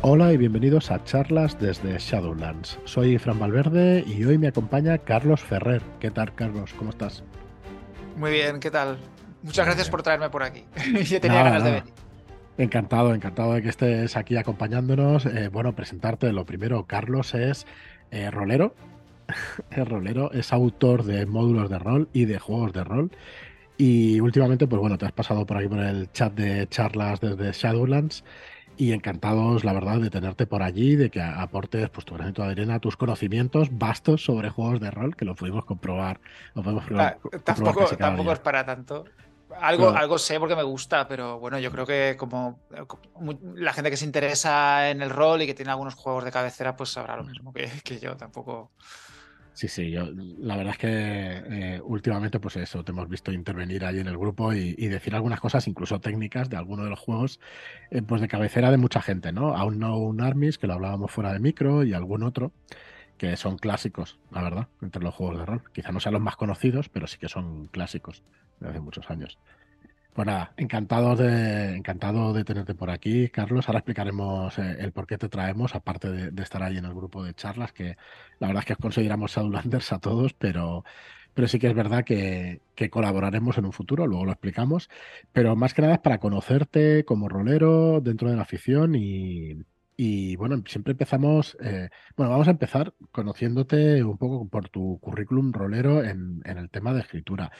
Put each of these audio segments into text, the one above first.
Hola y bienvenidos a charlas desde Shadowlands. Soy Fran Valverde y hoy me acompaña Carlos Ferrer. ¿Qué tal, Carlos? ¿Cómo estás? Muy bien, ¿qué tal? Muchas gracias por traerme por aquí. Yo tenía ganas de venir. Encantado, encantado de que estés aquí acompañándonos. Eh, bueno, presentarte lo primero, Carlos es eh, rolero. es rolero, es autor de módulos de rol y de juegos de rol. Y últimamente, pues bueno, te has pasado por aquí por el chat de charlas desde Shadowlands y encantados, la verdad, de tenerte por allí, de que aportes pues, tu granito de arena, tus conocimientos vastos sobre juegos de rol, que lo pudimos comprobar. tampoco, tampoco es para tanto. Algo, algo sé porque me gusta, pero bueno, yo creo que como, la gente que se interesa en el rol y que tiene algunos juegos de cabecera, pues sabrá lo mismo que, que yo. Tampoco. Sí, sí, yo la verdad es que eh, últimamente, pues eso, te hemos visto intervenir ahí en el grupo y, decir algunas cosas, incluso técnicas, de alguno de los juegos, eh, pues de cabecera de mucha gente, ¿no? Aún no un Armies, que lo hablábamos fuera de micro, y algún otro, que son clásicos, la verdad, entre los juegos de rol. Quizá no sean los más conocidos, pero sí que son clásicos de hace muchos años. Pues nada, encantado de, encantado de tenerte por aquí, Carlos. Ahora explicaremos eh, el por qué te traemos, aparte de, estar ahí en el grupo de charlas, que la verdad es que consideramos Shadowlanders a todos, pero, pero sí que es verdad que, colaboraremos en un futuro, luego lo explicamos. Pero más que nada es para conocerte como rolero dentro de la afición y, bueno, siempre empezamos, eh, bueno, vamos a empezar conociéndote un poco por tu currículum rolero en, en el tema de escritura.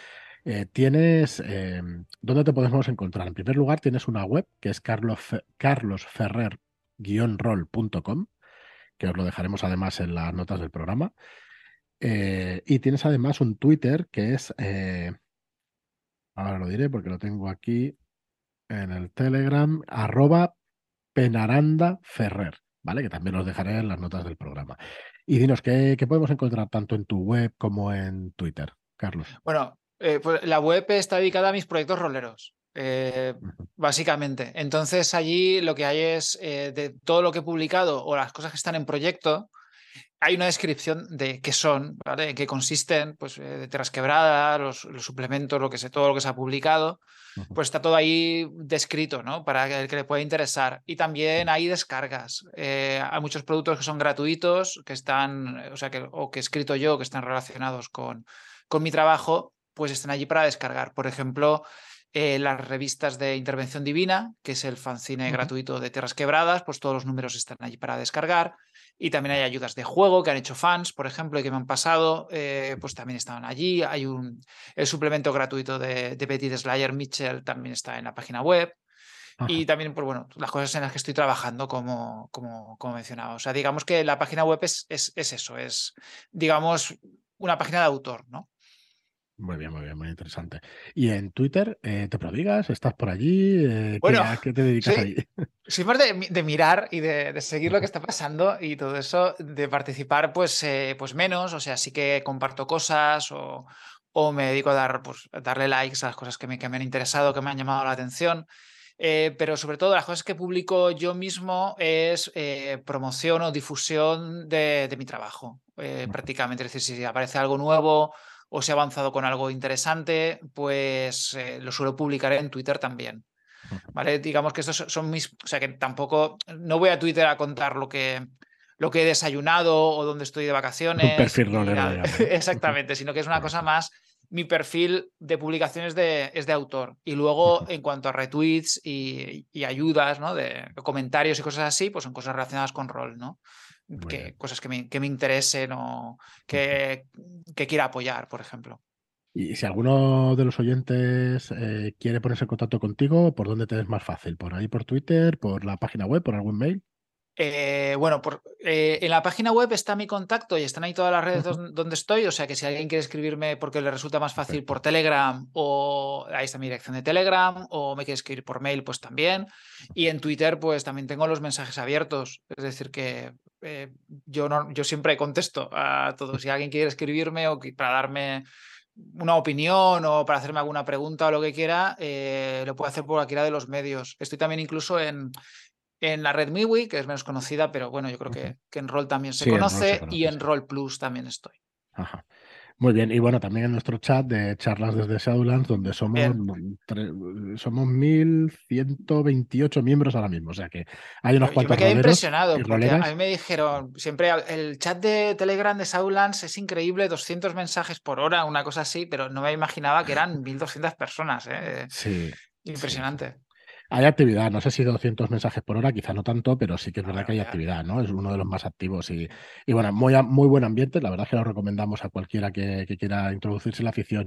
Eh, tienes, eh, ¿dónde te podemos encontrar? En primer lugar, tienes una web que es carlos, carlosferrer-roll.com, que os lo dejaremos además en las notas del programa. Eh, y tienes además un Twitter que es, ahora lo diré porque lo tengo aquí en el Telegram, arroba penarandaferrer, ¿vale? Que también os dejaré en las notas del programa. Y dinos, ¿qué, ¿qué podemos encontrar tanto en tu web como en Twitter, Carlos? Bueno, eh, pues la web está dedicada a mis proyectos roleros. Eh, básicamente. Entonces allí lo que hay es eh, de todo lo que he publicado o las cosas que están en proyecto, hay una descripción de qué son, ¿vale? En qué consisten, pues de Terras Quebradas, los, suplementos, lo que sé, todo lo que se ha publicado, pues está todo ahí descrito, ¿no? Para el que le pueda interesar. Y también hay descargas. hay muchos productos que son gratuitos, que están, o sea, que, o que he escrito yo, que están relacionados con, con mi trabajo pues están allí para descargar. Por ejemplo, eh, las revistas de Intervención Divina, que es el fanzine gratuito de Tierras Quebradas, pues todos los números están allí para descargar. Y también hay ayudas de juego que han hecho fans, por ejemplo, y que me han pasado, eh, pues también estaban allí. Hay un, el suplemento gratuito de, de Betty Slayer Mitchell también está en la página web. Y también, pues bueno, las cosas en las que estoy trabajando, como, como, como mencionaba. O sea, digamos que la página web es, es, es eso, es, digamos, una página de autor, ¿no? Muy bien, muy bien, muy interesante. ¿Y en Twitter eh, te prodigas? ¿Estás por allí? Eh, bueno, ¿qué, ¿A qué te dedicas ahí? Soy más de, mirar y de, seguir lo que está pasando y todo eso, de participar pues, eh, pues menos, o sea, sí que comparto cosas o, o me dedico a dar, pues, darle likes a las cosas que me, que me han interesado, que me han llamado la atención. pero sobre todo las cosas que publico yo mismo es promoción o difusión de, de mi trabajo, prácticamente. Es decir, si aparece algo nuevo o si ha avanzado con algo interesante, pues eh, lo suelo publicar en Twitter también. ¿Vale? Digamos que estos son mis. O sea que tampoco. No voy a Twitter a contar lo que, lo que he desayunado o dónde estoy de vacaciones. Un perfil rolero. Exactamente, sino que es una cosa más. Mi perfil de publicaciones de, es de autor. Y luego, en cuanto a retweets y, y ayudas, ¿no? De comentarios y cosas así, pues son cosas relacionadas con rol, ¿no? Que, cosas que me, que me interesen o que, que, quiera apoyar, por ejemplo. Y si alguno de los oyentes eh, quiere ponerse en contacto contigo, ¿por dónde te es más fácil? ¿Por ahí por Twitter, por la página web, por algún mail? Eh, bueno, por, eh, en la página web está mi contacto y están ahí todas las redes donde estoy. O sea que si alguien quiere escribirme porque le resulta más fácil por Telegram o ahí está mi dirección de Telegram o me quiere escribir por mail, pues también. Y en Twitter, pues también tengo los mensajes abiertos. Es decir, que eh, yo, no, yo siempre contesto a todos. Si alguien quiere escribirme o para darme una opinión o para hacerme alguna pregunta o lo que quiera, lo puede hacer por cualquiera de los medios. Estoy también incluso en, en la red MiWi, que es menos conocida, pero bueno, yo creo que, que en Roll también se conoce y en Roll Plus también estoy. Ajá. Muy bien, y bueno, también en nuestro chat de charlas desde Shadowlands, donde somos, somos 1128 miembros ahora mismo, o sea que hay unos cuantos. Yo me quedé impresionado, porque a mí me dijeron, siempre el chat de Telegram de Shadowlands es increíble, 200 mensajes por hora, una cosa así, pero no me imaginaba que eran 1200 personas. ¿eh? Sí. Impresionante. Hay actividad, no sé si 200 mensajes por hora, quizá no tanto, pero sí que es verdad que hay actividad, ¿no? Es uno de los más activos y, y bueno, muy, muy buen ambiente. La verdad es que lo recomendamos a cualquiera que, quiera introducirse en la afición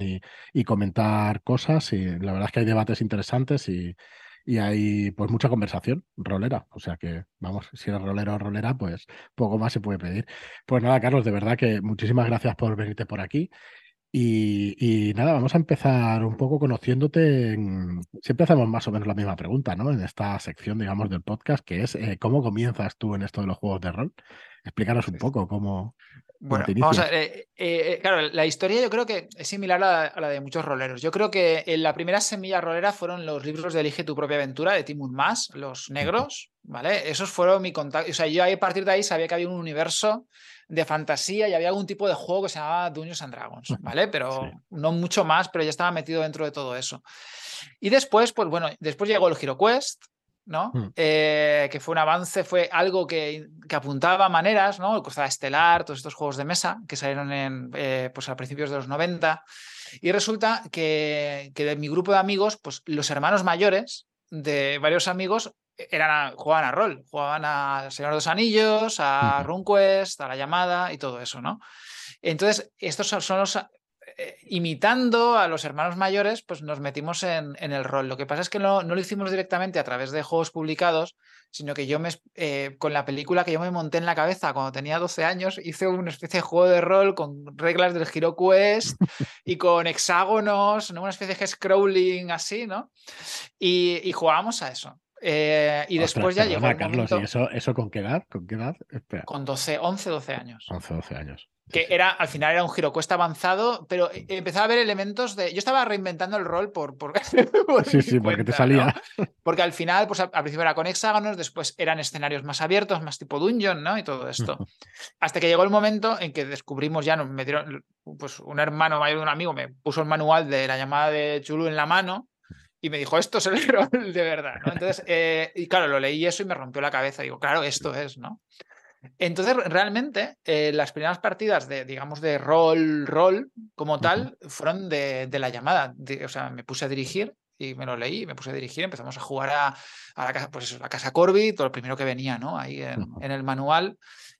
y, comentar cosas. Y la verdad es que hay debates interesantes y, y hay pues mucha conversación rolera. O sea que, vamos, si eres rolero o rolera, pues poco más se puede pedir. Pues nada, Carlos, de verdad que muchísimas gracias por venirte por aquí. Y, nada, vamos a empezar un poco conociéndote. Siempre hacemos más o menos la misma pregunta, ¿no? En esta sección, digamos, del podcast, que es eh, ¿cómo comienzas tú en esto de los juegos de rol? Explícanos un poco cómo. Bueno, vamos a ver. Eh, eh, claro, la historia yo creo que es similar a la, de muchos roleros. Yo creo que en la primera semilla rolera fueron los libros de Elige tu propia aventura de Timur Mas, los negros, ¿vale? Esos fueron mi contacto. O sea, yo a partir de ahí sabía que había un universo de fantasía y había algún tipo de juego que se llamaba Dungeons and Dragons, ¿vale? Pero no mucho más, pero ya estaba metido dentro de todo eso. Y después, pues bueno, después llegó el HeroQuest, ¿no? Hmm. Eh, que fue un avance, fue algo que, que apuntaba maneras, ¿no? El Cruzada Estelar, todos estos juegos de mesa que salieron en, eh, pues a principios de los 90. Y resulta que, que de mi grupo de amigos, pues los hermanos mayores de varios amigos eran jugaban a rol, jugaban a Señor de los Anillos, a RunQuest, a La Llamada y todo eso, ¿no? Entonces, estos son los... Eh, imitando a los hermanos mayores, pues nos metimos en, el rol. Lo que pasa es que no, no, lo hicimos directamente a través de juegos publicados, sino que yo me, eh, con la película que yo me monté en la cabeza cuando tenía 12 años, hice una especie de juego de rol con reglas del Hero Quest y con hexágonos, ¿no? una especie de scrolling así, ¿no? Y, y jugábamos a eso. Eh, y después ya llegó. Carlos, ¿y eso, eso con qué edad? ¿Con qué edad? Con 12, 11, 12 años. 11, 12 años. Que era, al final era un giro cuesta avanzado, pero empezaba a ver elementos de. Yo estaba reinventando el rol por. por, sí, sí, porque te salía. Porque al final, pues al, principio era con hexágonos, después eran escenarios más abiertos, más tipo dungeon, ¿no? Y todo esto. Hasta que llegó el momento en que descubrimos ya, me dieron, pues un hermano mayor de un amigo me puso el manual de la llamada de Chulu en la mano y me dijo, esto es el rol de verdad, ¿no? Entonces, eh, y claro, lo leí eso y me rompió la cabeza. Digo, claro, esto es, ¿no? Entonces, realmente, eh, las primeras partidas de, digamos, de rol, rol como tal, fueron de, la llamada. o sea, me puse a dirigir y me lo leí, me puse a dirigir, empezamos a jugar a, la casa, pues la casa Corby, todo lo primero que venía, ¿no? Ahí en, en, el manual.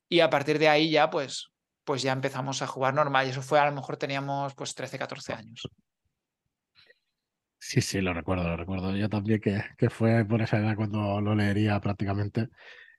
Y a partir de ahí ya, pues, pues ya empezamos a jugar normal. Y eso fue, a lo mejor teníamos pues 13, 14 años. Sí, sí, lo recuerdo, lo recuerdo. Yo también que, que fue por esa edad cuando lo leería prácticamente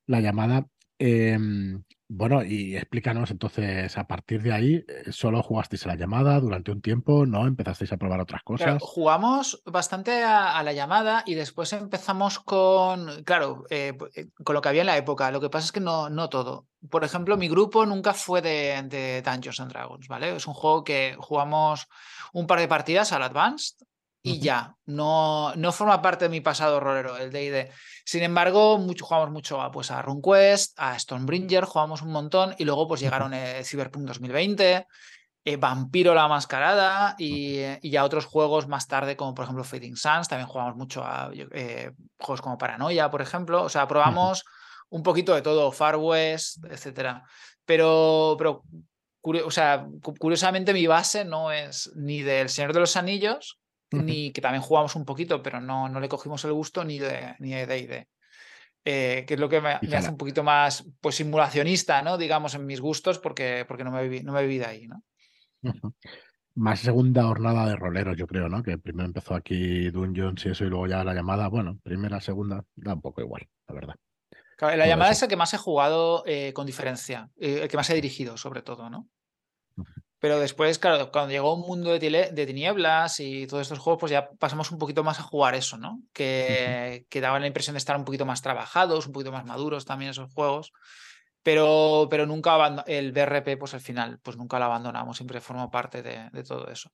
la llamada. Em, bueno, y explícanos entonces, a partir de ahí, eh, ¿solo jugasteis a la llamada durante un tiempo? ¿No? ¿Empezasteis a probar otras cosas? jugamos bastante a, la llamada y después empezamos con, claro, eh, eh, con lo que había en la época. Lo que pasa es que no, no todo. Por ejemplo, mi grupo nunca fue de, de Dungeons and Dragons, ¿vale? Es un juego que jugamos un par de partidas al Advanced y ya, no, no forma parte de mi pasado rolero, el D&D. Sin embargo, mucho, jugamos mucho a, pues, a RunQuest, a Stonebringer, jugamos un montón y luego pues llegaron el Cyberpunk 2020, eh, Vampiro la Mascarada y, y, ya otros juegos más tarde como por ejemplo Fading Suns, también jugamos mucho a eh, juegos como Paranoia, por ejemplo, o sea, probamos un poquito de todo, Far West, etcétera. Pero, pero o sea, curiosamente mi base no es ni del Señor de los Anillos, ni que también jugamos un poquito, pero no, no le cogimos el gusto ni de ni de eh, que es lo que me, hace un poquito más pues simulacionista, ¿no? Digamos, en mis gustos, porque, porque no, me viví, no me viví de ahí, ¿no? Más segunda jornada de roleros, yo creo, ¿no? Que primero empezó aquí Dungeons y eso, y luego ya la llamada, bueno, primera, segunda, da un poco igual, la verdad. la llamada es el que más he jugado eh, con diferencia, eh, el que más he dirigido, sobre todo, ¿no? Pero después, claro, cuando llegó un mundo de, tinieblas y todos estos juegos, pues ya pasamos un poquito más a jugar eso, ¿no? Que, que daban la impresión de estar un poquito más trabajados, un poquito más maduros también esos juegos. Pero, pero nunca el BRP, pues al final, pues nunca lo abandonamos, siempre formó parte de, todo eso.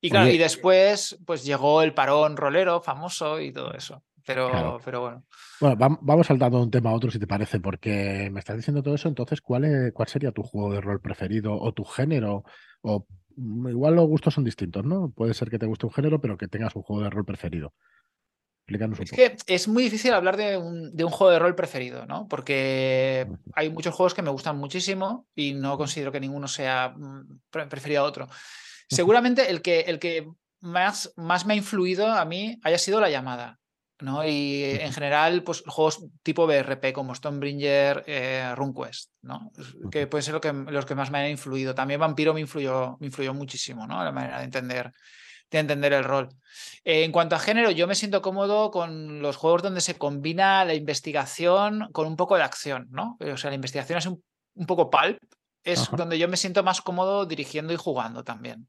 Y claro, y después, pues llegó el parón rolero famoso y todo eso. Pero, pero bueno. Bueno, vamos saltando de un tema a otro, si te parece, porque me estás diciendo todo eso. Entonces, ¿cuál, ¿cuál sería tu juego de rol preferido o tu género? O mm, igual los gustos son distintos, ¿no? Puede ser que te guste un género, pero que tengas un juego de rol preferido. Explícanos un Es poco. que es muy difícil hablar de un, de un juego de rol preferido, ¿no? Porque hay muchos juegos que me gustan muchísimo y no considero que ninguno sea mm, pre- preferido a otro. Seguramente el que, el que más, más me ha influido a mí haya sido la llamada. ¿No? Y en general, pues juegos tipo BRP como Stonebringer, eh, RuneQuest, ¿no? Que pueden ser lo que, los que más me han influido. También Vampiro me influyó, me influyó muchísimo, ¿no? La manera de entender, de entender el rol. Eh, en cuanto a género, yo me siento cómodo con los juegos donde se combina la investigación con un poco de acción, ¿no? O sea, la investigación es un, un poco pulp, es Ajá. donde yo me siento más cómodo dirigiendo y jugando también.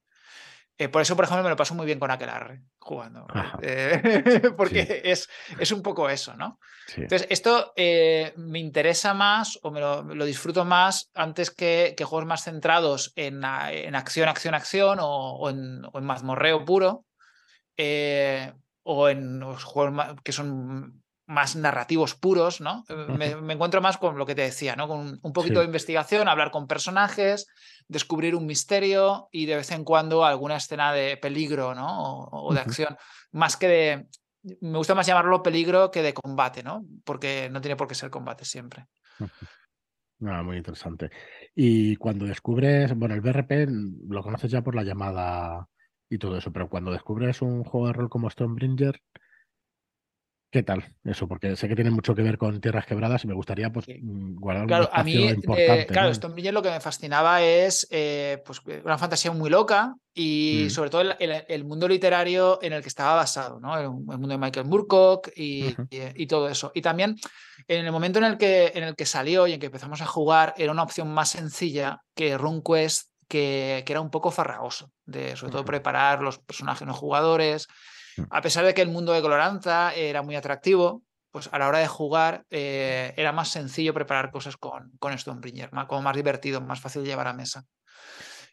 Eh, por eso, por ejemplo, me lo paso muy bien con Aquelarre jugando. Ajá. eh, porque es, es un poco eso, ¿no? Sí. Entonces, esto eh, me interesa más o me lo, me lo disfruto más antes que, que juegos más centrados en, en acción, acción, acción o, o en, o en mazmorreo puro eh, o en los juegos que son más narrativos puros, ¿no? Eh, Me, me encuentro más con lo que te decía, ¿no? Con un- poquito Sí. de investigación, hablar con personajes, descubrir un misterio y de vez en cuando alguna escena de peligro, ¿no? O, o de acción. Más que de. Me gusta más llamarlo peligro que de combate, ¿no? Porque no tiene por qué ser combate siempre. Ah, muy interesante. Y cuando descubres, bueno, el BRP lo conoces ya por la llamada y todo eso, pero cuando descubres un juego de rol como Stonebringer, ¿qué tal eso? Porque sé que tiene mucho que ver con Tierras Quebradas y me gustaría pues Sí. mm, guardar un Claro, a mí, de- importante, claro, ¿no? Stonebringer lo que me fascinaba es eh, pues, una fantasía muy loca y Mm. sobre todo el, el- el mundo literario en el que estaba basado, ¿no? El, el mundo de Michael Moorcock y, Ujú. y- y todo eso. Y también en el momento en el, que, en el que salió y en que empezamos a jugar, era una opción más sencilla que RuneQuest, que, que era un poco farragoso, de sobre todo preparar los personajes no jugadores. Mm. A pesar de que el mundo de Coloranza era muy atractivo, pues a la hora de jugar eh, era más sencillo preparar cosas con, con Stonebringer, más, como más divertido, más fácil de llevar a mesa.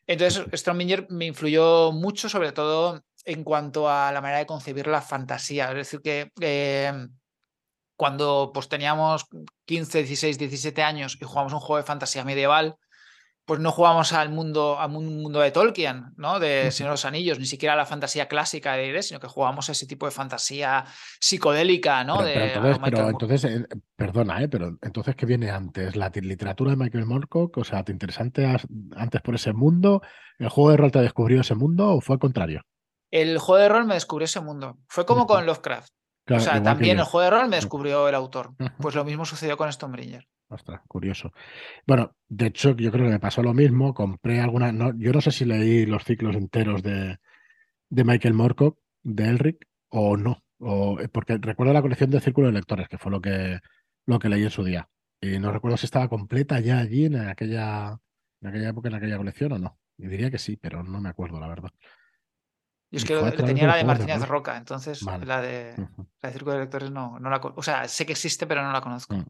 Entonces, Stonebringer me influyó mucho, sobre todo en cuanto a la manera de concebir la fantasía. Es decir, que eh, cuando pues, teníamos 15, 16, 17 años y jugamos un juego de fantasía medieval, pues no jugamos al mundo, a un mundo de Tolkien, ¿no? De. Señor de los Anillos, ni siquiera a la fantasía clásica de D&D, sino que jugamos a ese tipo de fantasía psicodélica, ¿no? Pero, de pero entonces, pero eh, perdona, ¿eh? Pero entonces, ¿qué viene antes? ¿La literatura de Michael Moorcock? O sea, ¿te interesante antes por ese mundo? ¿El juego de rol te descubrió ese mundo o fue al contrario? El juego de rol me descubrió ese mundo. Fue como con Lovecraft. O sea, también el juego de rol me descubrió el autor. Pues lo mismo sucedió con Stonebringer. Ostras, curioso. Bueno, de hecho, yo creo que me pasó lo mismo. Compré alguna. No, yo no sé si leí los ciclos enteros de, de Michael Moorcock, de Elric, o no. O, eh, porque recuerdo la colección de Círculo de Lectores, que fue lo que, lo que leí en su día. Y no recuerdo si estaba completa ya allí en aquella, en aquella época, en aquella colección o no. Y diría que sí, pero no me acuerdo, la verdad. Yo es que tenía la de Martínez. Roca, entonces Vale. la de, la de Círculo de Lectores no, no la conozco. O sea, sé que existe, pero no la conozco. Mm.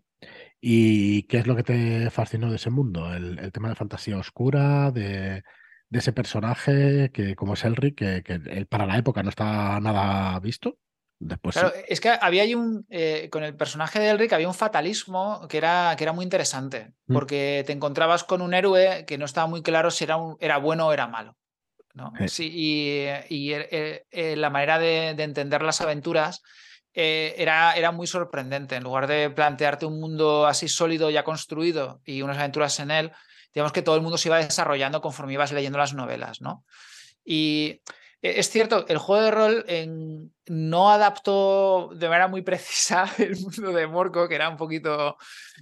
¿Y qué es lo que te fascinó de ese mundo? El, el tema de fantasía oscura, de, de ese personaje que, como es Elric, que, que él para la época no está nada visto. Después Claro, sí. es que había ahí un. eh, con el personaje de Elric había un fatalismo que era, que era muy interesante. Mm. Porque te encontrabas con un héroe que no estaba muy claro si era, un, era bueno o era malo. ¿No? Sí. Sí, y y el- el- el- la manera de, de entender las aventuras eh, era, era muy sorprendente. En lugar de plantearte un mundo así sólido, ya construido y unas aventuras en él, digamos que todo el mundo se iba desarrollando conforme ibas leyendo las novelas. ¿no? Y eh, es cierto, el juego de rol en- no adaptó de manera muy precisa el mundo de Morco, que era un poquito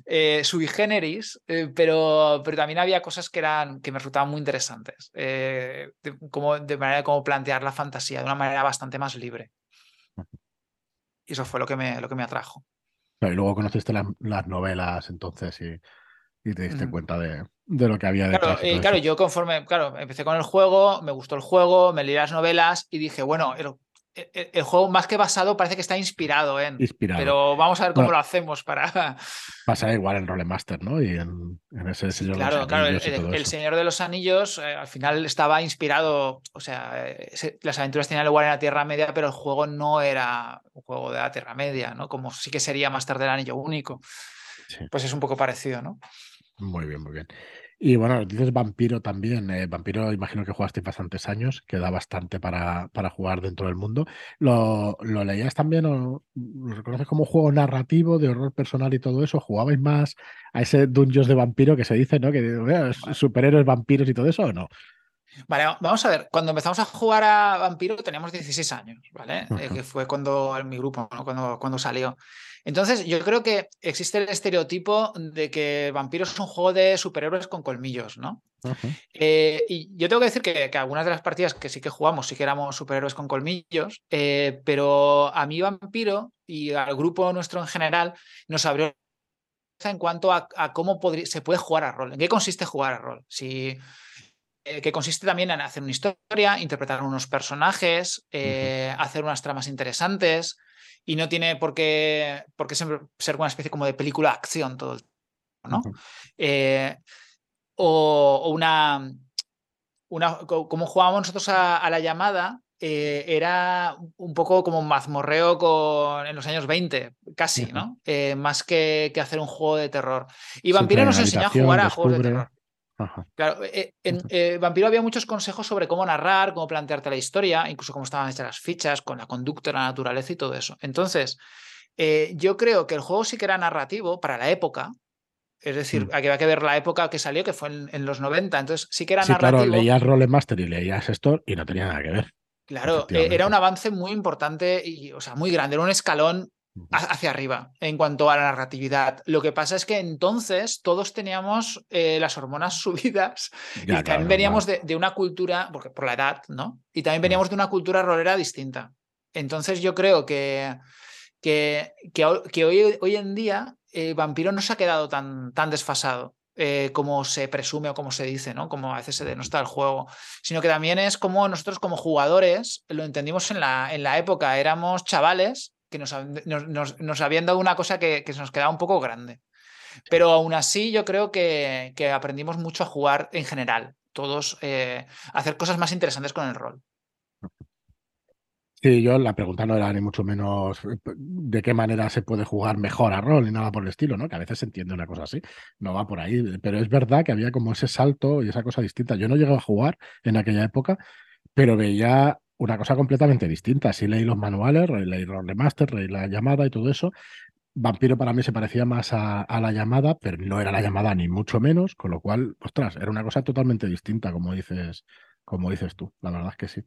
eh, sui generis, eh, pero, pero también había cosas que, eran, que me resultaban muy interesantes, eh, de, como, de manera de cómo plantear la fantasía de una manera bastante más libre. Y eso fue lo que me, lo que me atrajo. Claro, y luego conociste las, las novelas entonces y, y te diste cuenta de, de lo que había Claro, detrás. eh, claro, eso. yo conforme, claro, empecé con el juego, me gustó el juego, me leí las novelas y dije, bueno, el, el- el juego más que basado parece que está inspirado en, Inspirado. pero vamos a ver cómo Bueno, lo hacemos para... Pasa igual en Rolemaster, ¿no? Y en, en ese Señor de claro, los claro, el, Anillos todo el- el. Señor de los Anillos eh, al final estaba inspirado, o sea, eh, se- las aventuras tenían lugar en la Tierra Media, pero el juego no era un juego de la Tierra Media, ¿no? Como sí que sería Master del Anillo Único. Sí. Pues es un poco parecido, ¿no? Muy bien, muy bien. Y bueno, dices Vampiro también. Eh, Vampiro, imagino que jugaste bastantes años, que da bastante para, para jugar dentro del mundo. ¿Lo, lo leías también o lo reconoces como juego narrativo, de horror personal y todo eso? ¿Jugabais más a ese Dungeons de vampiro que se dice, ¿no? Que superhéroes, vampiros y todo eso o no? Vale, vamos a ver. Cuando empezamos a jugar a Vampiro teníamos 16 años, ¿vale? Eh, que fue cuando en mi grupo, cuando, cuando salió. Entonces, yo creo que existe el estereotipo de que Vampiro es un juego de superhéroes con colmillos, ¿no? Eh, y yo tengo que decir que, algunas de las partidas que sí que jugamos sí que éramos superhéroes con colmillos, eh, pero a mí Vampiro y al grupo nuestro en general nos abrió en cuanto a, cómo se puede jugar a rol, en qué consiste jugar a rol. Si eh, que consiste también en hacer una historia, interpretar unos personajes, eh, hacer unas tramas interesantes y no tiene por qué, por qué ser una especie como de película acción todo el tiempo, ¿no? Eh, o, una, una, como jugábamos nosotros a, la llamada, era un poco como un mazmorreo con, en los años 20, casi, ¿no? más que, que, hacer un juego de terror. Y Vampiro nos enseñó a jugar a juegos de terror. Claro, eh, en eh, Vampiro había muchos consejos sobre cómo narrar, cómo plantearte la historia, incluso cómo estaban hechas las fichas, con la conducta, la naturaleza y todo eso. Entonces, eh, yo creo que el juego sí que era narrativo para la época. Es decir, mm. había que ver la época que salió, que fue en, los 90. Entonces, sí que era sí, narrativo. Claro, leías Rolemaster y leías esto y no tenía nada que ver. Claro, era un avance muy importante y, o sea, muy grande. Era un escalón hacia arriba en cuanto a la narratividad. Lo que pasa es que entonces todos teníamos eh, las hormonas subidas y también veníamos de, una cultura, porque por la edad, ¿no? Y también veníamos de una cultura rolera distinta. Entonces yo creo que, que, que, hoy, hoy, en día el Vampiro no se ha quedado tan, tan desfasado. Eh, como se presume o como se dice, ¿no? Como a veces se denota el juego, sino que también es como nosotros como jugadores lo entendimos en la, en la época, éramos chavales que nos, habían dado una cosa que, que, se nos quedaba un poco grande. Pero aún así yo creo que, que aprendimos mucho a jugar en general, todos, eh, a hacer cosas más interesantes con el rol. Sí, yo la pregunta no era ni mucho menos eh, de qué manera se puede jugar mejor a rol ni nada por el estilo, ¿no? Que a veces se entiende una cosa así, no va por ahí, pero es verdad que había como ese salto y esa cosa distinta. Yo no llegué a jugar en aquella época, pero veía una cosa completamente distinta. Sí leí los manuales, leí los remaster, leí la llamada y todo eso. Vampiro para mí se parecía más a, la llamada, pero no era la llamada ni mucho menos, con lo cual, ostras, era una cosa totalmente distinta, como dices, como dices tú. La verdad es que sí.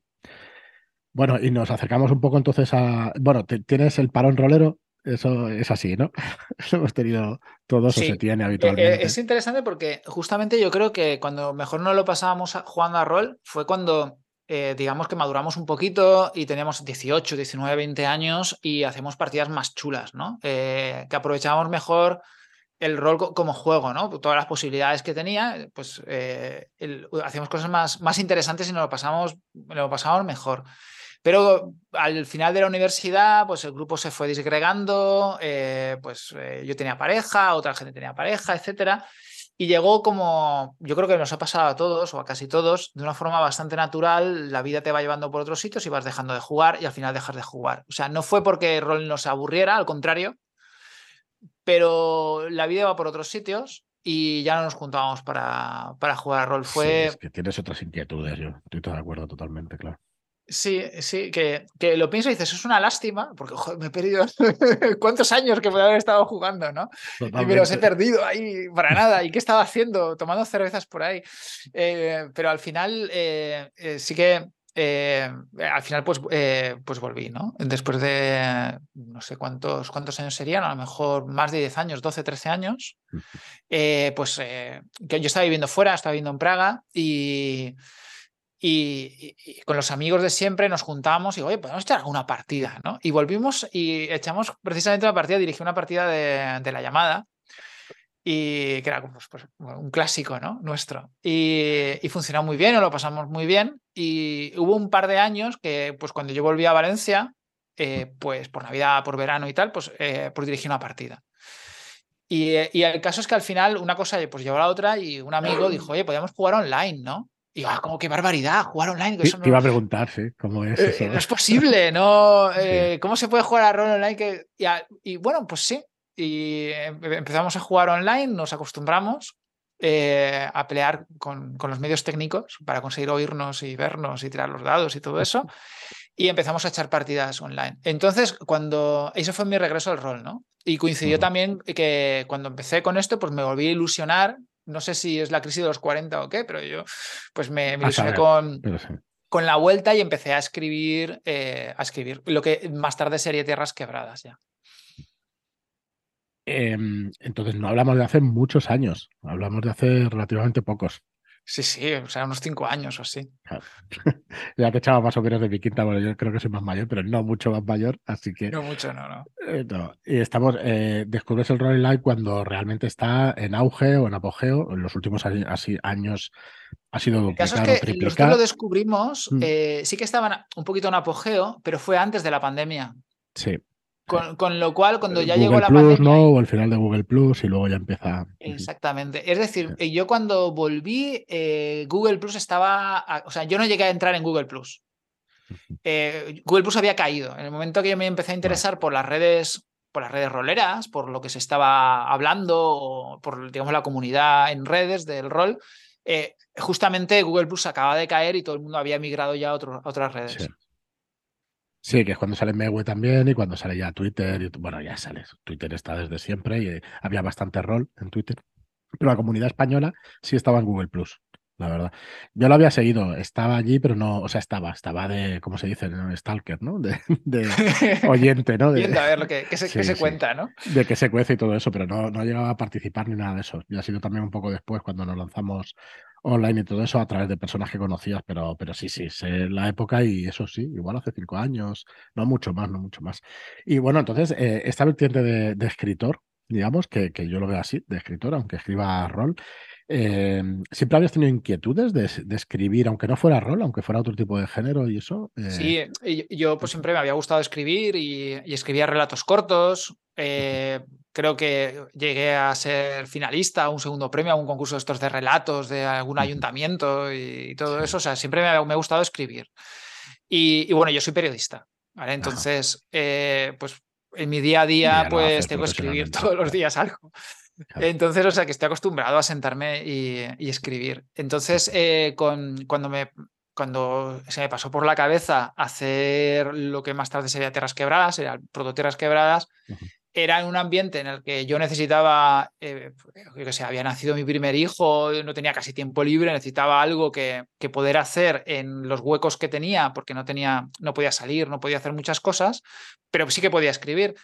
Bueno, y nos acercamos un poco entonces a. Bueno, tienes el parón rolero, eso es así, ¿no? Eso hemos tenido todos o se tiene eh, habitualmente. Es interesante porque justamente yo creo que cuando mejor no lo pasábamos jugando a rol fue cuando eh, digamos que maduramos un poquito y teníamos 18, 19, 20 años y hacemos partidas más chulas, ¿no? Eh, que aprovechábamos mejor el rol como juego, ¿no? Todas las posibilidades que tenía, pues eh, hacíamos cosas más, más interesantes y nos lo pasamos, lo pasamos mejor. Pero al final de la universidad, pues el grupo se fue disgregando, pues yo tenía pareja, otra gente tenía pareja, etcétera. Y llegó como, yo creo que nos ha pasado a todos o a casi todos, de una forma bastante natural, la vida te va llevando por otros sitios y vas dejando de jugar y al final dejas de jugar. O sea, no fue porque el rol nos aburriera, al contrario, pero la vida va por otros sitios y ya no nos juntábamos para, para jugar al rol. Fue... es que tienes otras inquietudes, yo estoy de acuerdo totalmente, claro. Sí, sí, que, que, lo pienso y dices, es una lástima, porque me he perdido cuántos años que puedo haber estado jugando, ¿no? Y me los he perdido ahí para nada. ¿Y qué estaba haciendo? Tomando cervezas por ahí. Eh, pero al final eh, eh, sí que, al final pues, pues volví, ¿no? Después de no sé cuántos, cuántos años serían, a lo mejor más de 10 años, 12, 13 años, pues que yo estaba viviendo fuera, estaba viviendo en Praga y... Y, con los amigos de siempre nos juntamos y, oye, podemos echar alguna partida, ¿no? Y volvimos y echamos precisamente la partida, dirigí una partida de, la llamada y que era pues, pues, un clásico, ¿no? Nuestro. Y, funcionó muy bien, lo pasamos muy bien y hubo un par de años que, pues cuando yo volví a Valencia, eh, pues por Navidad, por verano y tal, pues, eh, pues dirigí una partida. Y, y, el caso es que al final una cosa pues llevó a la otra y un amigo dijo, oye, podemos jugar online, ¿no? Y ah, como qué barbaridad, jugar online. Que iba a preguntar, sí, cómo es eh, eso. no es posible, ¿no? Eh, ¿Cómo se puede jugar a rol online? Que, y, bueno, pues sí. Y empezamos a jugar online, nos acostumbramos. eh, a pelear con, con, los medios técnicos para conseguir oírnos y vernos y tirar los dados y todo eso. Y empezamos a echar partidas online. Entonces, cuando. Eso fue mi regreso al rol, ¿no? Y coincidió también que cuando empecé con esto, pues me volví a ilusionar. No sé si es la crisis de los 40 o qué, pero yo pues me, ilusioné con, con la vuelta y empecé a escribir, eh, a escribir. Lo que más tarde sería Tierras Quebradas ya. Em, entonces, no hablamos de hace muchos años, hablamos de hace relativamente pocos. Sí, sí, o sea, unos cinco años o así. ya te echaba más o menos de mi quinta, bueno, yo creo que soy más mayor, pero no mucho más mayor, así que. No mucho, no, no. Eh, y estamos, eh, descubres el Rolling Light cuando realmente está en auge o en apogeo. En los últimos así, años ha sido duplicado, el caso es que lo descubrimos, mm. eh, sí que estaban un poquito en apogeo, pero fue antes de la pandemia. Sí. Con, lo cual, cuando ya llegó la Plus, ¿no? O el final de Google Plus y luego ya empieza. Exactamente. Es decir, yo cuando volví, eh, Google Plus estaba. O sea, yo no llegué a entrar en Google Plus. Eh, Google Plus había caído. En el momento que yo me empecé a interesar por las redes, por las redes roleras, por lo que se estaba hablando, o por digamos la comunidad en redes del rol, eh, justamente Google Plus acaba de caer y todo el mundo había migrado ya a, a otras redes. Sí, que es cuando sale Mewe también y cuando sale ya Twitter. Y, bueno, ya sale. Twitter está desde siempre y había bastante rol en Twitter. Pero la comunidad española sí estaba en Google Plus, la verdad. Yo lo había seguido, estaba allí, pero no, o sea, estaba, estaba de, ¿cómo se dice? Stalker, ¿no? De, oyente, ¿no? De, a ver lo que, se, cuenta, ¿no? De que se cuece y todo eso, pero no, no llegaba a participar ni nada de eso. Y ha sido también un poco después cuando nos lanzamos online y todo eso a través de personas que conocías, pero, pero sí, sí, sé la época y eso sí, igual hace cinco años, no mucho más, no mucho más. Y bueno, entonces, eh, esta vertiente de, escritor, digamos, que, que, yo lo veo así, de escritor, aunque escriba rol, eh, ¿siempre habías tenido inquietudes de, escribir, aunque no fuera rol, aunque fuera otro tipo de género y eso? Eh, sí, yo pues siempre me había gustado escribir y, y escribía relatos cortos. Eh, creo que llegué a ser finalista, un segundo premio a un concurso de estos de relatos de algún ayuntamiento y todo eso. O sea, siempre me ha, gustado escribir. Y, bueno, yo soy periodista. ¿vale? Entonces, eh, pues en mi día a día, pues tengo que escribir todos los días algo. Entonces, o sea, que estoy acostumbrado a sentarme y, escribir. Entonces, eh, con, cuando me cuando se me pasó por la cabeza hacer lo que más tarde sería Tierras Quebradas, era Proto Tierras Quebradas, era en un ambiente en el que yo necesitaba, eh, yo que sé, había nacido mi primer hijo, no tenía casi tiempo libre, necesitaba algo que, que, poder hacer en los huecos que tenía, porque no tenía, no podía salir, no podía hacer muchas cosas, pero sí que podía escribir.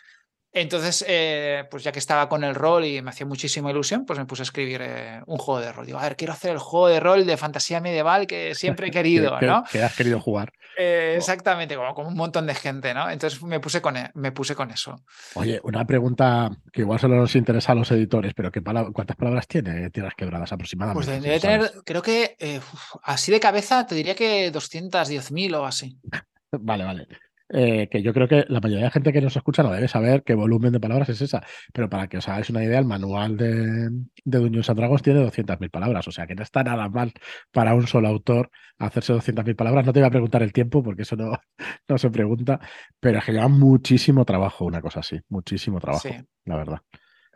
Entonces, eh, pues ya que estaba con el rol y me hacía muchísima ilusión, pues me puse a escribir eh, un juego de rol. Digo, a ver, quiero hacer el juego de rol de fantasía medieval que siempre he querido, ¿no? que, has querido jugar. Eh, exactamente, como, como, un montón de gente, ¿no? Entonces me puse, con, e, me puse con eso. Oye, una pregunta que igual solo nos interesa a los editores, pero ¿qué ¿cuántas palabras tiene Tierras Quebradas aproximadamente? Pues debe tener, creo que así de cabeza te diría que 210.000 o así. vale, vale. Eh, que yo creo que la mayoría de gente que nos escucha no debe saber qué volumen de palabras es esa. Pero para que os hagáis una idea, el manual de, de Dungeons Dragons tiene 200.000 palabras. O sea que no está nada mal para un solo autor hacerse 200.000 palabras. No te voy a preguntar el tiempo porque eso no, no se pregunta. Pero es que lleva muchísimo trabajo una cosa así. Muchísimo trabajo, la verdad.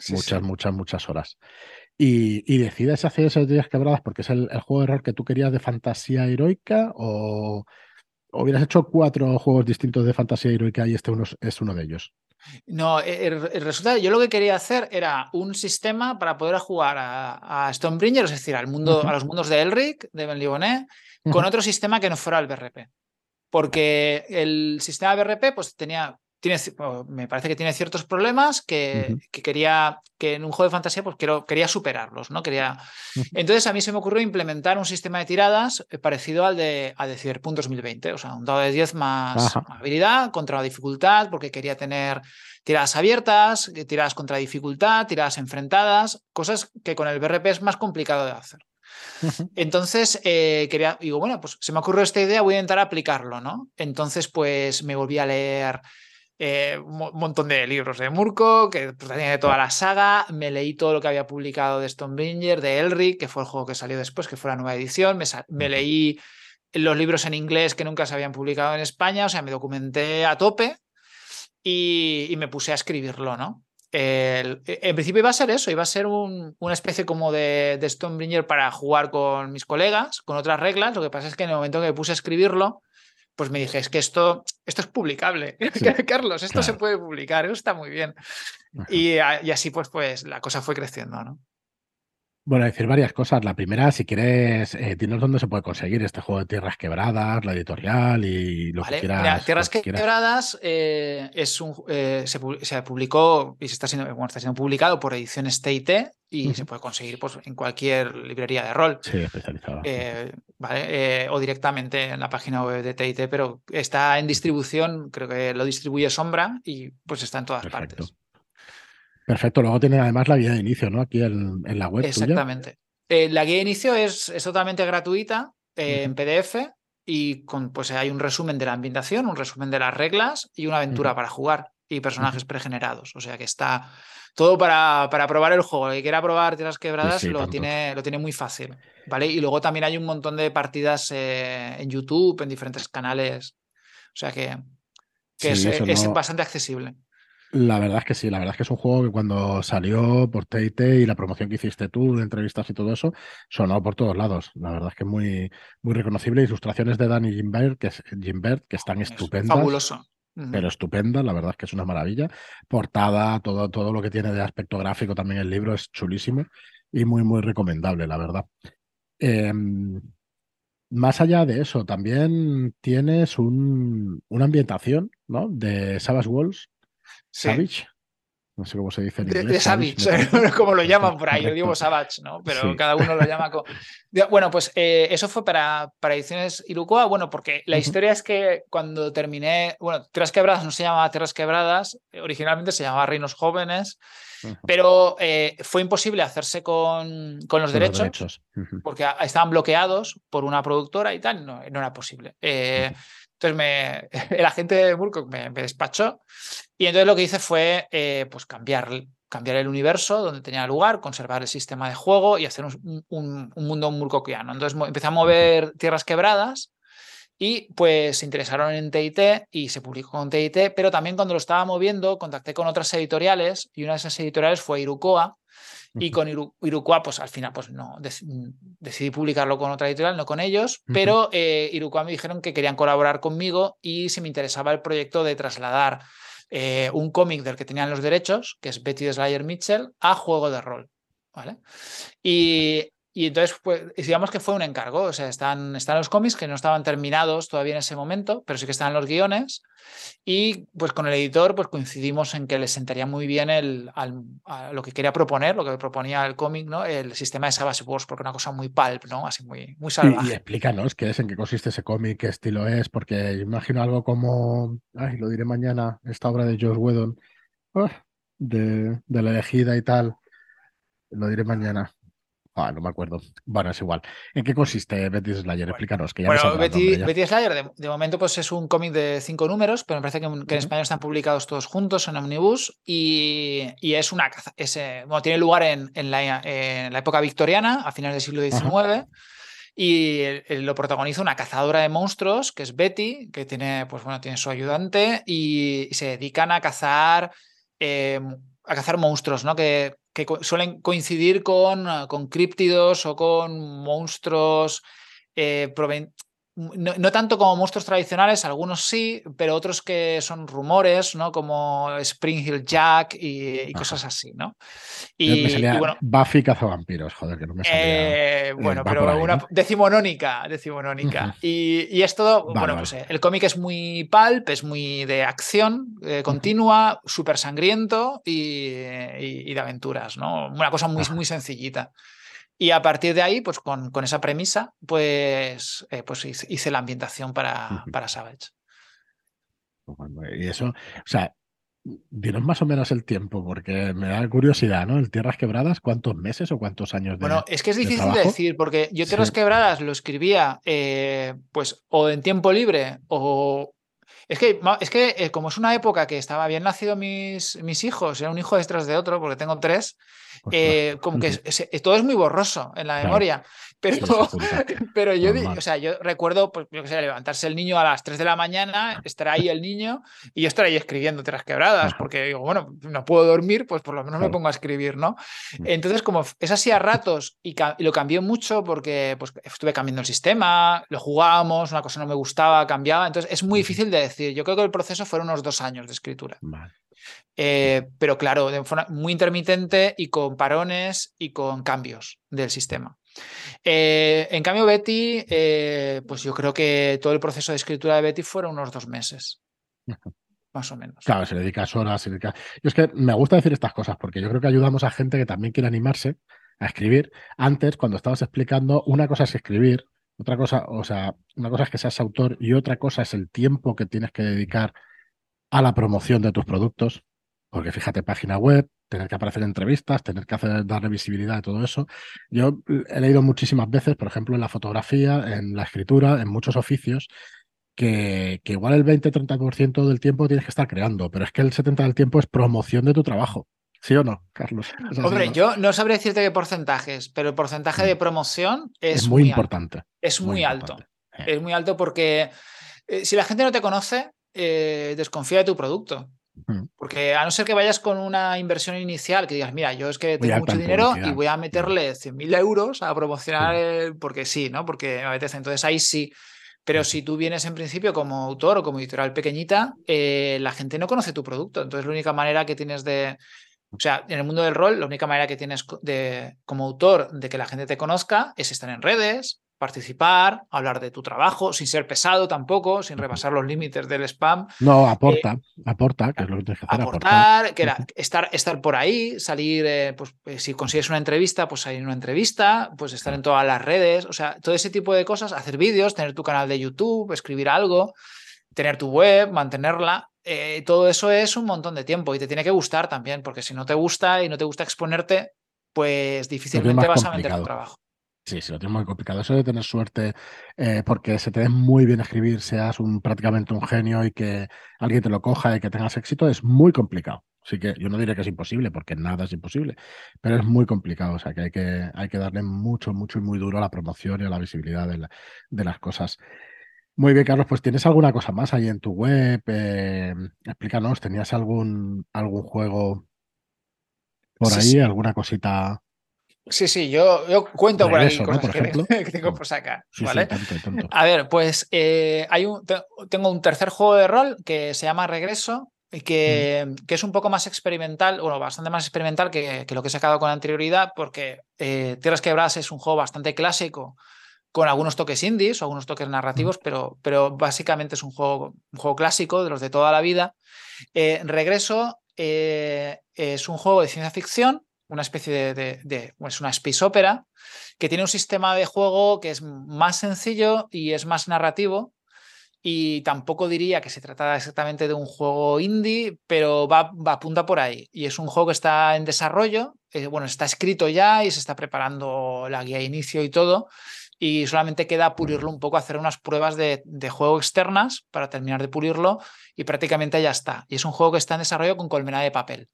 muchas, muchas, muchas horas. Y, y, decides hacer esas días quebradas porque es el, el, juego de rol que tú querías de fantasía heroica o hubieras hecho cuatro juegos distintos de fantasía heroica y este uno es uno de ellos. No, eh, el, resultado, yo lo que quería hacer era un sistema para poder jugar a, a Stonebringer, es decir, al mundo, a los mundos de Elric, de Ben Libonet, con otro sistema que no fuera el BRP. Porque el sistema BRP pues, tenía me parece que tiene ciertos problemas que, quería, que en un juego de fantasía, pues quiero, quería superarlos, ¿no? Quería... Entonces a mí se me ocurrió implementar un sistema de tiradas eh, parecido al de, a de Cyberpunk 2020, o sea, un dado de 10 más habilidad contra la dificultad, porque quería tener tiradas abiertas, eh, tiradas contra dificultad, tiradas enfrentadas, cosas que con el BRP es más complicado de hacer. Entonces, eh, quería, digo, bueno, pues se me ocurrió esta idea, voy a intentar aplicarlo, ¿no? Entonces, pues me volví a leer eh, un montón de libros de Murko, que tenía de toda la saga. Me leí todo lo que había publicado de Stonebringer, de Elric, que fue el juego que salió después, que fue la nueva edición. Me, leí los libros en inglés que nunca se habían publicado en España, o sea, me documenté a tope y, me puse a escribirlo, ¿no? en principio iba a ser eso, iba a ser una especie como de, de Stonebringer para jugar con mis colegas, con otras reglas. Lo que pasa es que en el momento que me puse a escribirlo, pues me dije, es que esto, esto es publicable. Carlos, esto se puede publicar, eso está muy bien. Y, y, así pues, pues la cosa fue creciendo, ¿no? Bueno, decir varias cosas. La primera, si quieres, eh, dinos dónde se puede conseguir este juego de Tierras Quebradas, la editorial y lo que quieras. Tierras Quebradas eh, es un, eh, se, publicó y se está siendo, está siendo publicado por Ediciones TIT y se puede conseguir pues, en cualquier librería de rol. Sí, especializada. ¿vale? o directamente en la página web de TIT, pero está en distribución, creo que lo distribuye Sombra y pues está en todas partes. Perfecto, luego tiene además la guía de inicio, ¿no? Aquí en, la web. Exactamente. Eh, la guía de inicio es, es totalmente gratuita eh, en PDF y con, pues hay un resumen de la ambientación, un resumen de las reglas y una aventura para jugar y personajes pregenerados. O sea que está todo para, para probar el juego. El que quiera probar Tierras Quebradas lo, tiene, lo tiene muy fácil. ¿vale? Y luego también hay un montón de partidas eh, en YouTube, en diferentes canales. O sea que, es, bastante accesible. La verdad es que sí, la verdad es que es un juego que cuando salió por TIT y la promoción que hiciste tú, de entrevistas y todo eso, sonó por todos lados. La verdad es que es muy, muy reconocible. Ilustraciones de Danny Gimbert, que, es, que están estupendas. Fabuloso. Pero estupenda, la verdad es que es una maravilla. Portada, todo, todo lo que tiene de aspecto gráfico también el libro es chulísimo y muy, muy recomendable, la verdad. Em, más allá de eso, también tienes un, una ambientación ¿no? de Savage Walls Savage. No sé cómo se dice en inglés. De, Savage, como lo llaman por ahí. Yo digo Savage, ¿no? Pero cada uno lo llama como. Bueno, pues eh, eso fue para, para Ediciones Irukoa. Bueno, porque la historia es que cuando terminé. Bueno, Tierras Quebradas no se llamaba Tierras Quebradas, originalmente se llamaba Reinos Jóvenes. Pero eh, fue imposible hacerse con, con los derechos, porque estaban bloqueados por una productora y tal, no, no era posible. Eh, entonces me, el agente de Murkoch me, despachó y entonces lo que hice fue eh, pues cambiar, cambiar el universo donde tenía lugar, conservar el sistema de juego y hacer un, un, mundo murkochiano. Entonces empecé a mover tierras quebradas y pues se interesaron en TIT y se publicó con TIT, pero también cuando lo estaba moviendo contacté con otras editoriales y una de esas editoriales fue Irukoa y con Irukoa, pues al final, pues no, decidí publicarlo con otra editorial, no con ellos, pero eh, me dijeron que querían colaborar conmigo y si me interesaba el proyecto de trasladar eh, un cómic del que tenían los derechos, que es Betty Slayer Mitchell, a juego de rol. ¿Vale? Y y entonces, pues, digamos que fue un encargo. O sea, están, están los cómics que no estaban terminados todavía en ese momento, pero sí que están los guiones. Y pues con el editor, pues coincidimos en que le sentaría muy bien el, a lo que quería proponer, lo que proponía el cómic, ¿no? El sistema de Savage Wars, porque una cosa muy pulp, ¿no? Así muy, muy salvaje. Y, explícanos qué es, en qué consiste ese cómic, qué estilo es, porque imagino algo como, ay, lo diré mañana, esta obra de George Whedon, ah, de, de la elegida y tal. Lo diré mañana. Ah, no me acuerdo. Bueno, es igual. ¿En qué consiste Betty Slayer? Explícanos. Que ya bueno, Betty, Slayer, de, momento, pues es un cómic de cinco números, pero me parece que, en español están publicados todos juntos en Omnibus y, y es una ese, bueno, tiene lugar en, en, la, en, la, época victoriana, a finales del siglo XIX. Y lo protagoniza una cazadora de monstruos, que es Betty, que tiene, pues bueno, tiene su ayudante, y, se dedican a cazar, eh, a cazar monstruos, ¿no? Que que suelen coincidir con, ah, con críptidos o con monstruos eh, no, tanto como monstruos tradicionales, algunos sí, pero otros que son rumores, ¿no? Como Spring Hill Jack y, cosas así, ¿no? Y, bueno, Buffy cazavampiros, joder, que no me salía. Eh, bueno, pero una decimonónica, decimonónica. y, es todo, bueno, pues eh, el cómic es muy pulp, es muy de acción continua, súper sangriento y, de aventuras, ¿no? Una cosa muy, muy sencillita. Y a partir de ahí, pues con, con esa premisa, pues, eh, pues hice, la ambientación para, para Savage. Y eso, o sea, dinos más o menos el tiempo, porque me da curiosidad, ¿no? El Tierras Quebradas, ¿cuántos meses o cuántos años de Bueno, es que es difícil de, decir, porque yo Tierras Quebradas lo escribía, eh, pues, o en tiempo libre, o Es que, es que eh, como es una época que estaba bien nacido mis, mis hijos, era un hijo detrás de otro, porque tengo tres, eh, como que todo es muy borroso en la memoria. Pero, pero yo, o sea, yo recuerdo, pues, yo que sé, levantarse el niño a las 3 de la mañana, estar ahí el niño y yo estar ahí escribiendo tras quebradas, porque digo, bueno, no puedo dormir, pues por lo menos me pongo a escribir, ¿no? Mm. Entonces, como es así a ratos y, lo cambié mucho porque pues, estuve cambiando el sistema, lo jugábamos, una cosa no me gustaba, cambiaba, entonces es muy difícil de decir. Yo creo que el proceso fueron unos dos años de escritura. Eh, pero claro, de forma muy intermitente y con parones y con cambios del sistema. Eh, en cambio, Betty, eh, pues yo creo que todo el proceso de escritura de Betty fueron unos dos meses. Más o menos. Claro, se dedica horas, se dedica. Yo es que me gusta decir estas cosas porque yo creo que ayudamos a gente que también quiere animarse a escribir. Antes, cuando estabas explicando, una cosa es escribir, otra cosa, o sea, una cosa es que seas autor y otra cosa es el tiempo que tienes que dedicar a la promoción de tus productos. Porque fíjate, página web, tener que aparecer en entrevistas, tener que hacer, darle visibilidad a todo eso. Yo he leído muchísimas veces, por ejemplo, en la fotografía, en la escritura, en muchos oficios, que, que igual el 20-30% del tiempo tienes que estar creando, pero es que el 70% del tiempo es promoción de tu trabajo. ¿Sí o no, Carlos? Hombre, yo no sabría decirte qué porcentajes, pero el porcentaje de mm. promoción es, muy, importante. Es muy, alto. Es muy alto porque eh, si la gente no te conoce, eh, desconfía de tu producto. Porque a no ser que vayas con una inversión inicial, que digas, mira, yo es que tengo mucho dinero y voy a meterle 100.000 euros a promocionar, porque sí, ¿no? Porque me apetece. Entonces ahí sí. Pero si tú vienes en principio como autor o como editorial pequeñita, eh, la gente no conoce tu producto. Entonces la única manera que tienes de... O sea, en el mundo del rol, la única manera que tienes de, como autor de que la gente te conozca es estar en redes, participar, hablar de tu trabajo, sin ser pesado tampoco, sin rebasar los límites del spam. No, aporta, eh, aporta, que es lo que tienes que hacer. Aportar, que era estar, estar por ahí, salir, eh, pues eh, si consigues una entrevista, pues salir en una entrevista, pues estar en todas las redes, o sea, todo ese tipo de cosas, hacer vídeos, tener tu canal de YouTube, escribir algo, tener tu web, mantenerla. todo eso es un montón de tiempo y te tiene que gustar también, porque si no te gusta y no te gusta exponerte, pues difícilmente vas a meter tu trabajo. Sí, sí, lo tienes muy complicado. Eso de tener suerte eh, porque se te dé muy bien escribir, seas un, prácticamente un genio y que alguien te lo coja y que tengas éxito, es muy complicado. Así que yo no diré que es imposible, porque nada es imposible, pero es muy complicado. O sea que hay que, hay que darle mucho, mucho y muy duro a la promoción y a la visibilidad de, las cosas. Muy bien, Carlos, pues ¿tienes alguna cosa más ahí en tu web? Eh, explícanos, ¿tenías algún, algún juego por ahí, alguna cosita? Sí, sí, yo, yo cuento por ahí cosas que, tengo por sacar. ¿vale? A ver, pues eh, hay un, tengo un tercer juego de rol que se llama Regreso, y que, mm. que, es un poco más experimental, bueno, bastante más experimental que, que lo que he sacado con anterioridad, porque eh, Tierras Quebradas es un juego bastante clásico, con algunos toques indies o algunos toques narrativos, pero, pero básicamente es un juego, un juego clásico de los de toda la vida. Eh, Regreso es un juego de ciencia ficción una especie de, de, pues una space opera que tiene un sistema de juego que es más sencillo y es más narrativo. Y tampoco diría que se trata exactamente de un juego indie, pero va, va apunta por ahí. Y es un juego que está en desarrollo, eh, bueno, está escrito ya y se está preparando la guía de inicio y todo. Y solamente queda pulirlo un poco, hacer unas pruebas de juego externas para terminar de pulirlo y prácticamente ya está. Y es un juego que está en desarrollo con colmena de papel.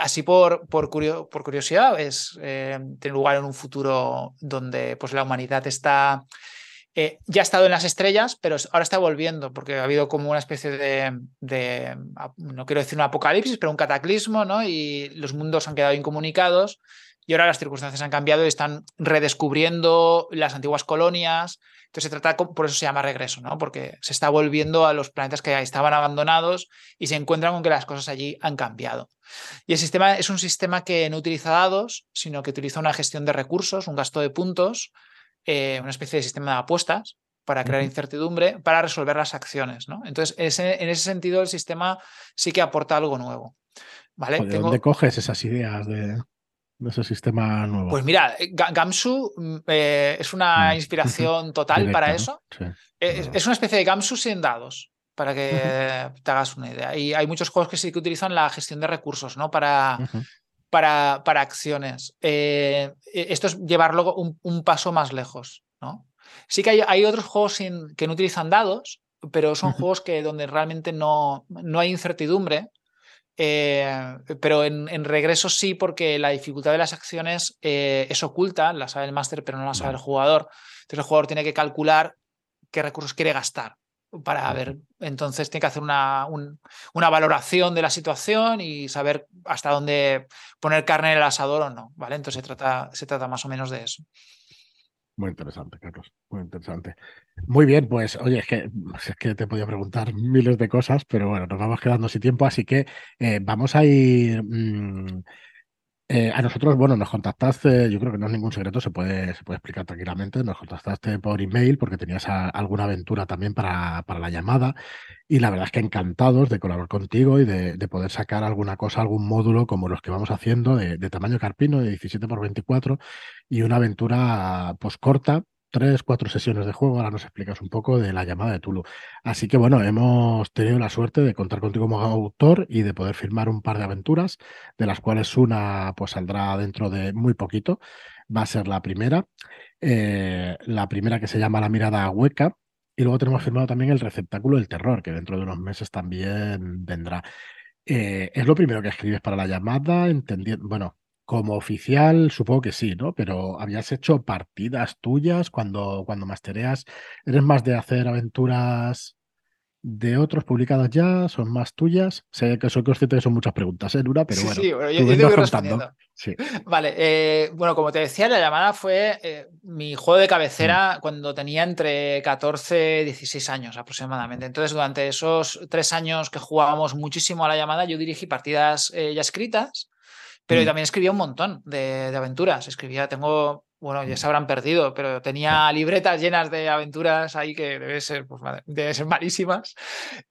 Así por, por, por curiosidad, es, eh, lugar en un futuro donde pues, la humanidad está, eh, ya ha estado en las estrellas, pero ahora está volviendo, porque ha habido como una especie de, de, no quiero decir un apocalipsis, pero un cataclismo, ¿no? Y los mundos han quedado incomunicados y ahora las circunstancias han cambiado y están redescubriendo las antiguas colonias. Entonces se trata, por eso se llama regreso, ¿no? Porque se está volviendo a los planetas que estaban abandonados y se encuentran con que las cosas allí han cambiado. Y el sistema es un sistema que no utiliza dados, sino que utiliza una gestión de recursos, un gasto de puntos, eh, una especie de sistema de apuestas para crear incertidumbre, para resolver las acciones, ¿no? Entonces, en ese sentido, el sistema sí que aporta algo nuevo. ¿Vale? ¿De dónde coges esas ideas de, de ese sistema nuevo? Pues mira, eh, Gamsu mm, eh, es una mm. inspiración total para eso. Es, una especie de Gamsu sin dados, para que te hagas una idea. Y hay muchos juegos que sí que utilizan la gestión de recursos, ¿no? Para, para, para, acciones. esto es llevarlo un, paso más lejos, ¿no? Sí que hay, hay otros juegos sin, que no utilizan dados, pero son juegos que donde realmente no, no hay incertidumbre. Eh, pero en, regreso sí, porque la dificultad de las acciones eh, es oculta, la sabe el máster, pero no la sabe el jugador. Entonces el jugador tiene que calcular qué recursos quiere gastar para ver. Entonces tiene que hacer una, una, valoración de la situación y saber hasta dónde poner carne en el asador o no. ¿vale? Entonces se trata, se trata más o menos de eso. Muy interesante, Carlos. Muy interesante. Muy bien, pues oye, es que, es que te podía preguntar miles de cosas, pero bueno, nos vamos quedando sin tiempo, así que eh, vamos a ir mm, eh, a nosotros, bueno, nos contactaste, yo creo que no es ningún secreto, se puede, se puede explicar tranquilamente, nos contactaste por email porque tenías alguna aventura también para, para, la llamada y la verdad es que encantados de colaborar contigo y de, poder sacar alguna cosa, algún módulo como los que vamos haciendo de, de tamaño carpino de 17 por 24 y una aventura pues corta tres, cuatro sesiones de juego. Ahora nos explicas un poco de la llamada de Tulu. Así que bueno, hemos tenido la suerte de contar contigo como autor y de poder firmar un par de aventuras, de las cuales una pues saldrá dentro de muy poquito. Va a ser la primera. Eh, la primera que se llama La mirada hueca. Y luego tenemos firmado también el receptáculo del terror, que dentro de unos meses también vendrá. Eh, es lo primero que escribes para la llamada, entendiendo, bueno, como oficial, supongo que sí, ¿no? Pero habías hecho partidas tuyas cuando, cuando mastereas. ¿Eres más de hacer aventuras de otros publicadas ya? ¿Son más tuyas? Sé que soy consciente de que son muchas preguntas en una, pero bueno. Sí, yo, yo te voy respondiendo. Vale, eh, bueno, como te decía, la llamada fue eh, mi juego de cabecera mm. cuando tenía entre 14 y 16 años aproximadamente. Entonces, durante esos tres años que jugábamos muchísimo a la llamada, yo dirigí partidas eh, ya escritas pero mm. también escribía un montón de, aventuras. Escribía, tengo, bueno, ya mm. se habrán perdido, pero tenía libretas llenas de aventuras ahí que debe ser, pues, debe ser malísimas.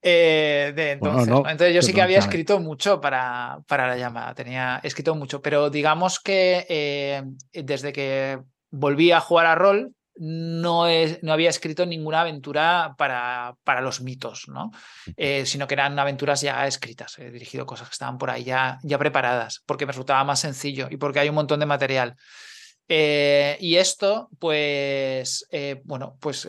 Eh, de entonces, entonces yo sí que había escrito mucho para, para la llamada, tenía escrito mucho, pero digamos que eh, desde que volví a jugar a rol, no, no había escrito ninguna aventura para, para los mitos, ¿no? Eh, sino que eran aventuras ya escritas. He dirigido cosas que estaban por ahí ya, ya preparadas, porque me resultaba más sencillo y porque hay un montón de material. Eh, y esto, pues, eh, bueno, pues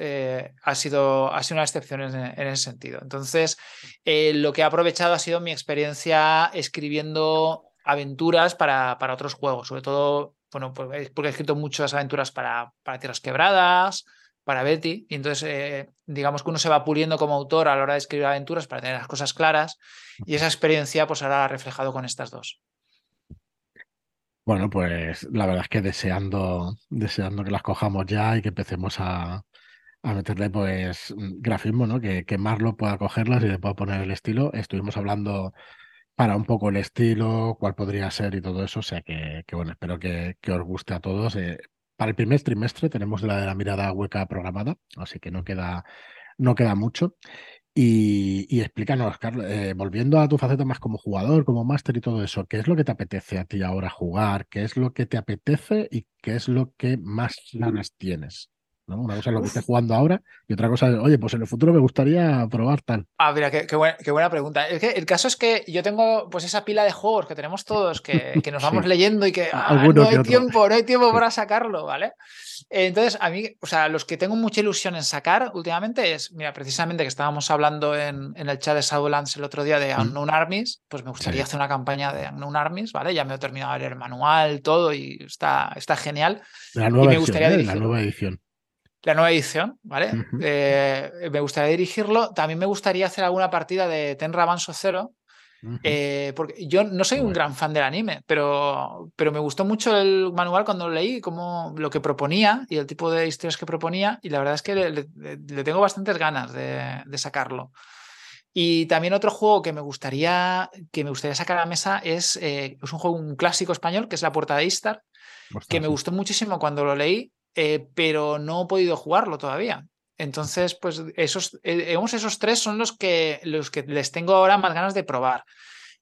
ha, sido, ha sido una excepción en, en ese sentido. Entonces, lo que he aprovechado ha sido mi experiencia escribiendo aventuras para, para otros juegos, sobre todo bueno, pues, porque he escrito muchas aventuras para, para Tierras Quebradas, para Betty, y entonces eh, digamos que uno se va puliendo como autor a la hora de escribir aventuras para tener las cosas claras, y esa experiencia pues ahora ha reflejado con estas dos. Bueno, pues la verdad es que deseando, deseando que las cojamos ya y que empecemos a, a meterle pues grafismo, ¿no? Que, que Marlo pueda cogerlas y le pueda poner el estilo. Estuvimos hablando para un poco el estilo, cuál podría ser y todo eso. O sea que, bueno, espero que, os guste a todos. Eh, para el primer trimestre tenemos la de la mirada hueca programada, así que no queda, no queda mucho. Y, y explícanos, Carlos, eh, volviendo a tu faceta más como jugador, como máster y todo eso, ¿qué es lo que te apetece a ti ahora jugar? ¿Qué es lo que te apetece y qué es lo que más ganas tienes? Una cosa es lo que esté jugando ahora y otra cosa es, oye, pues en el futuro me gustaría probar tal. Ah, mira, qué, buena, pregunta. El, caso es que yo tengo pues esa pila de juegos que tenemos todos, que, nos vamos leyendo y que ah, no hay tiempo, no hay tiempo para sacarlo, ¿vale? Entonces, a mí, o sea, los que tengo mucha ilusión en sacar últimamente es, mira, precisamente que estábamos hablando en, el chat de Shadowlands el otro día de Unknown Armies, pues me gustaría hacer una campaña de Unknown Armies, ¿vale? Ya me he terminado de leer el manual, todo, y está, está genial. La nueva, y me gustaría ¿eh? la nueva edición la nueva edición, ¿vale? Eh, me gustaría dirigirlo. También me gustaría hacer alguna partida de Tenra Manso Zero. Eh, porque yo no soy un gran fan del anime, pero, pero me gustó mucho el manual cuando lo leí, como lo que proponía y el tipo de historias que proponía, y la verdad es que le, tengo bastantes ganas de, sacarlo. Y también otro juego que me gustaría, que me gustaría sacar a la mesa es, eh, es un juego, un clásico español, que es La Puerta de Istar, que me gustó muchísimo cuando lo leí eh, pero no he podido jugarlo todavía. Entonces, pues esos, eh, esos tres son los que, los que les tengo ahora más ganas de probar.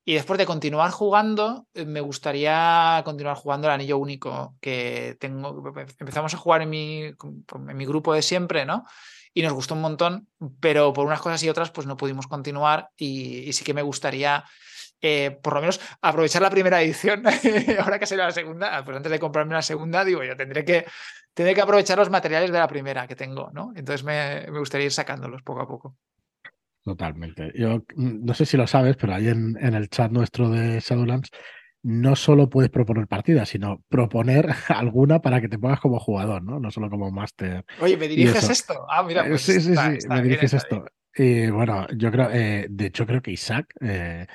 Y después de continuar jugando, eh, me gustaría continuar jugando el anillo único que tengo. Empezamos a jugar en mi, en mi grupo de siempre, ¿no? Y nos gustó un montón, pero por unas cosas y otras, pues no pudimos continuar. Y, sí que me gustaría, por lo menos, aprovechar la primera edición, ahora que será la segunda, pues antes de comprarme la segunda, digo, yo tendré que tendré que aprovechar los materiales de la primera que tengo, ¿no? Entonces me, gustaría ir sacándolos poco a poco. Totalmente. Yo mm, no sé si lo sabes, pero ahí en, en el chat nuestro de Shadowlands no solo puedes proponer partidas, sino proponer alguna para que te pongas como jugador, ¿no? No solo como máster. Oye, ¿me diriges esto? Ah, mira, eh, pues sí, sí, está, sí, me diriges esto. Y bueno, yo creo, eh, de hecho creo que Isaac eh,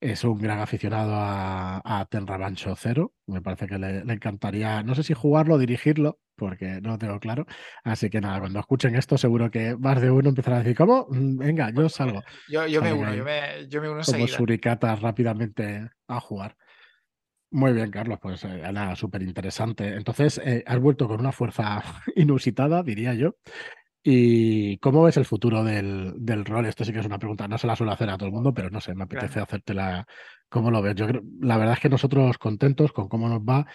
es un gran aficionado a, a Tenrabancho Cero. Me parece que le, le, encantaría, no sé si jugarlo o dirigirlo, porque no lo tengo claro. Así que nada, cuando escuchen esto, seguro que más de uno empezará a decir, ¿cómo? Mm, venga, yo salgo. Yo, yo me uno, yo me, yo me uno Como enseguida. suricatas rápidamente a jugar. Muy bien, Carlos, pues eh, nada, súper interesante. Entonces, eh, has vuelto con una fuerza inusitada, diría yo. ¿Y cómo ves el futuro del, del, rol? Esto sí que es una pregunta, no se la suelo hacer a todo el mundo, pero no sé, me apetece claro. hacértela. ¿Cómo lo ves? Yo creo, la verdad es que nosotros contentos con cómo nos va,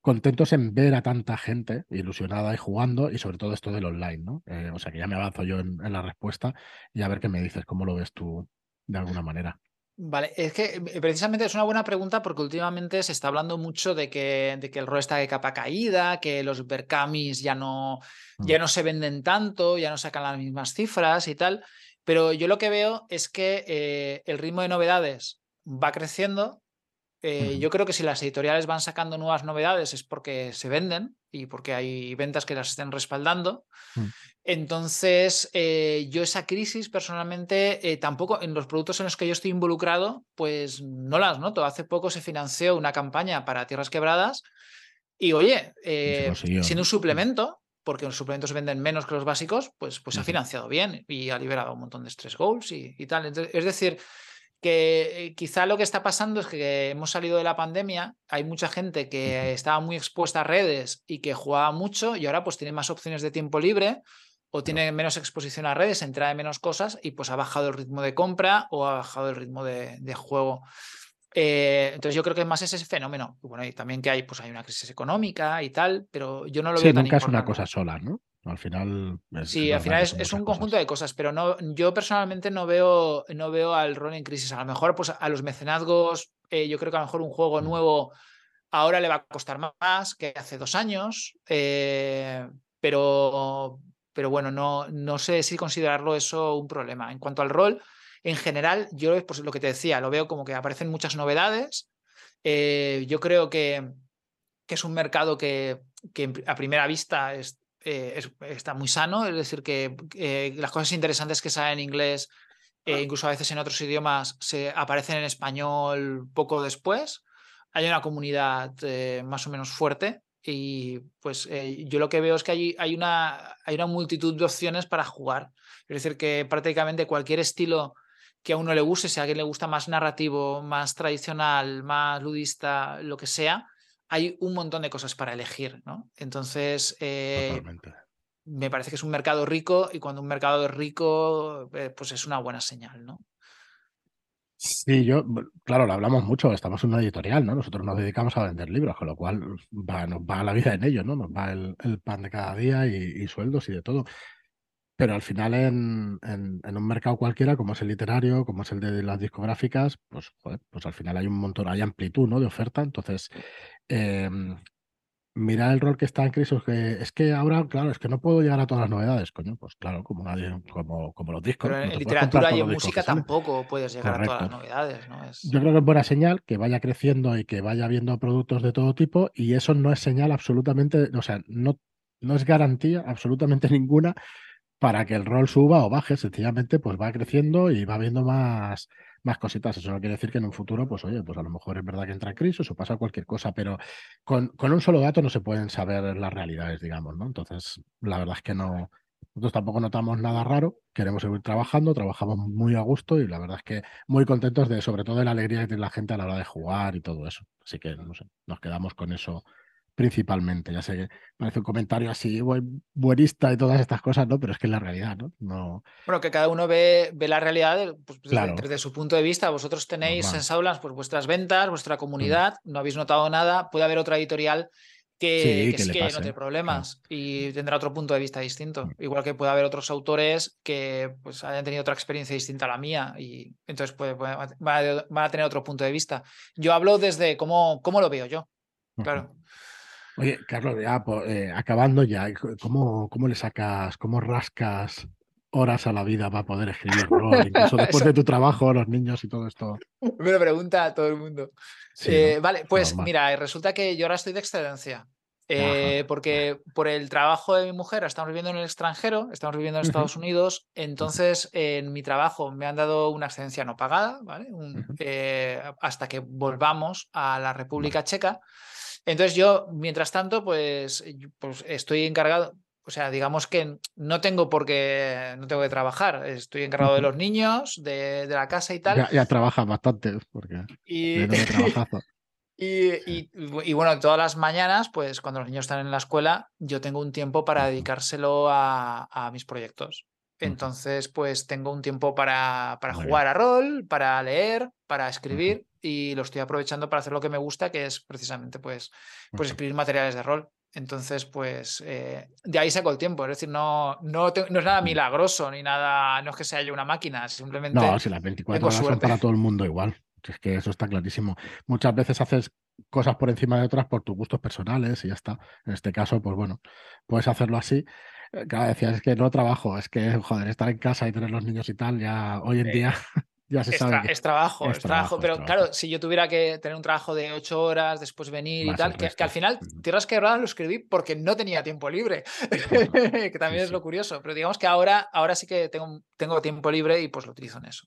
contentos en ver a tanta gente ilusionada y jugando, y sobre todo esto del online, ¿no? Eh, o sea que ya me avanzo yo en, en la respuesta y a ver qué me dices, cómo lo ves tú de alguna manera. Vale, es que eh, precisamente es una buena pregunta porque últimamente se está hablando mucho de que, de que el rol está de capa caída, que los Berkamis ya no, Mm. ya no se venden tanto, ya no sacan las mismas cifras y tal. Pero yo lo que veo es que eh, el ritmo de novedades va creciendo. Eh. Yo creo que si las editoriales van sacando nuevas novedades es porque se venden y porque hay ventas que las estén respaldando. Mm. Entonces, eh, yo esa crisis personalmente eh, tampoco en los productos en los que yo estoy involucrado, pues no las noto. Hace poco se financió una campaña para Tierras Quebradas y oye, eh, ¿no? un suplemento, porque los suplementos venden menos que los básicos, pues, pues ha financiado bien y ha liberado un montón de stress goals y, y tal. Entonces, es decir, que eh, quizá lo que está pasando es que hemos salido de la pandemia, hay mucha gente que estaba muy expuesta a redes y que jugaba mucho y ahora pues tiene más opciones de tiempo libre o tiene menos exposición a redes, se entera de menos cosas y pues ha bajado el ritmo de compra o ha bajado el ritmo de, de juego. Eh, entonces yo creo que es más ese fenómeno. Bueno, y también que hay, pues hay una crisis económica y tal, pero yo no lo Sí, veo tan nunca es una importante. cosa sola, ¿no? Al final es, Sí, al final es, es un conjunto de cosas, pero no, yo personalmente no veo, no veo al rol en crisis. A lo mejor, pues a los mecenazgos, eh, yo creo que a lo mejor un juego Mm. nuevo ahora le va a costar más que hace dos años, eh, pero, pero bueno, no, no sé si considerarlo eso un problema. En cuanto al rol, en general, yo pues lo que te decía, lo veo como que aparecen muchas novedades. Eh, yo creo que, que es un mercado que, que a primera vista es, eh, es- está muy sano, es decir, que eh, las cosas interesantes que salen en inglés, eh, incluso a veces en otros idiomas, se aparecen en español poco después. Hay una comunidad eh, más o menos fuerte y pues eh, yo lo que veo es que hay, hay, una, hay una multitud de opciones para jugar. Es decir, que prácticamente cualquier estilo que a uno le guste, si a alguien le gusta más narrativo, más tradicional, más ludista, lo que sea, hay un montón de cosas para elegir, ¿no? Entonces, eh, me parece que es un mercado rico y cuando un mercado es rico, eh, pues es una buena señal, ¿no? Sí, yo, claro, lo hablamos mucho, estamos en una editorial, ¿no? Nosotros nos dedicamos a vender libros, con lo cual va, nos va la vida en ello, ¿no? Nos va el, el pan de cada día y, y sueldos y de todo. Pero al final en, en- en un mercado cualquiera, como es el literario, como es el de las discográficas, pues, joder, pues al final hay un montón, hay amplitud, ¿no? de oferta. Entonces, eh, mira el rol que está en crisis, que es que ahora, claro, es que no puedo llegar a todas las novedades, coño, pues claro, como nadie, como, como los discos, Pero en, no literatura y en música tampoco puedes llegar a todas las novedades, ¿no? Es... Yo creo que es buena señal que vaya creciendo y que vaya viendo productos de todo tipo y eso no es señal absolutamente, o sea, no, no es garantía absolutamente ninguna para que el rol suba o baje, sencillamente pues va creciendo y va viendo más, más cositas. Eso no quiere decir que en un futuro, pues oye, pues a lo mejor es verdad que entra en crisis o pasa cualquier cosa, pero con, con un solo dato no se pueden saber las realidades, digamos, ¿no? Entonces, la verdad es que no, nosotros tampoco notamos nada raro, queremos seguir trabajando, trabajamos muy a gusto y la verdad es que muy contentos de, sobre todo de la alegría que tiene la gente a la hora de jugar y todo eso. Así que, no sé, nos quedamos con eso principalmente. Ya sé que parece un comentario así buen, buenista y todas estas cosas, ¿no? Pero es que es la realidad, ¿no? No, Bueno, que cada uno ve, ve la realidad de- pues, desde, claro, desde su punto de vista. Vosotros tenéis en. Saulas pues, vuestras ventas, vuestra Mm. comunidad, no habéis notado nada. Puede haber otra editorial que, Sí, que no tiene claro. problemas y tendrá otro punto de vista distinto. Mm. Igual que puede haber otros autores que pues, hayan tenido otra experiencia distinta a la mía y entonces puede- van, a, van a tener otro punto de vista. Yo hablo desde cómo, cómo lo veo yo, claro. Oye, Carlos, ya po- eh, acabando ya, ¿cómo, cómo le sacas, cómo rascas horas a la vida para poder escribir incluso después de tu trabajo, los niños y todo esto. Me lo pregunta todo el mundo. Eh, vale, pues mira, resulta que yo ahora estoy de excedencia. Eh, porque por el trabajo de mi mujer estamos viviendo en el extranjero, estamos viviendo en Estados Unidos, entonces en mi trabajo me han dado una excedencia no pagada, ¿vale? Eh, hasta que volvamos a la República Checa. Entonces yo, mientras tanto, pues, pues estoy encargado, o sea, digamos que no tengo por qué, no tengo que trabajar, estoy encargado de los niños, de, la casa y tal. Ya, ya trabajas bastante, porque y... Y, y, bueno, todas las mañanas, pues cuando los niños están en la escuela, yo tengo un tiempo para dedicárselo a, mis proyectos. Entonces, pues tengo un tiempo para, para jugar a rol, para leer, para escribir y lo estoy aprovechando para hacer lo que me gusta, que es precisamente pues, pues escribir materiales de rol. Entonces, pues eh, de ahí saco el tiempo. Es decir, no, no, no, es nada milagroso ni nada, no es que sea yo una máquina, simplemente. No, si las 24 horas son para todo el mundo igual. Es que eso está clarísimo. Muchas veces haces cosas por encima de otras por tus gustos personales y ya está. En este caso, pues bueno, puedes hacerlo así. Eh, cada decía, es que no trabajo, es que, joder, estar en casa y tener los niños y tal, ya hoy en día ya se es sabe. es, trabajo, es, trabajo, Pero claro, si yo tuviera que tener un trabajo de ocho horas, después venir y tal, que, al final, Tierras Quebradas lo escribí porque no tenía tiempo libre, que también es lo curioso. Pero digamos que ahora, ahora sí que tengo, tengo tiempo libre y pues lo utilizo en eso.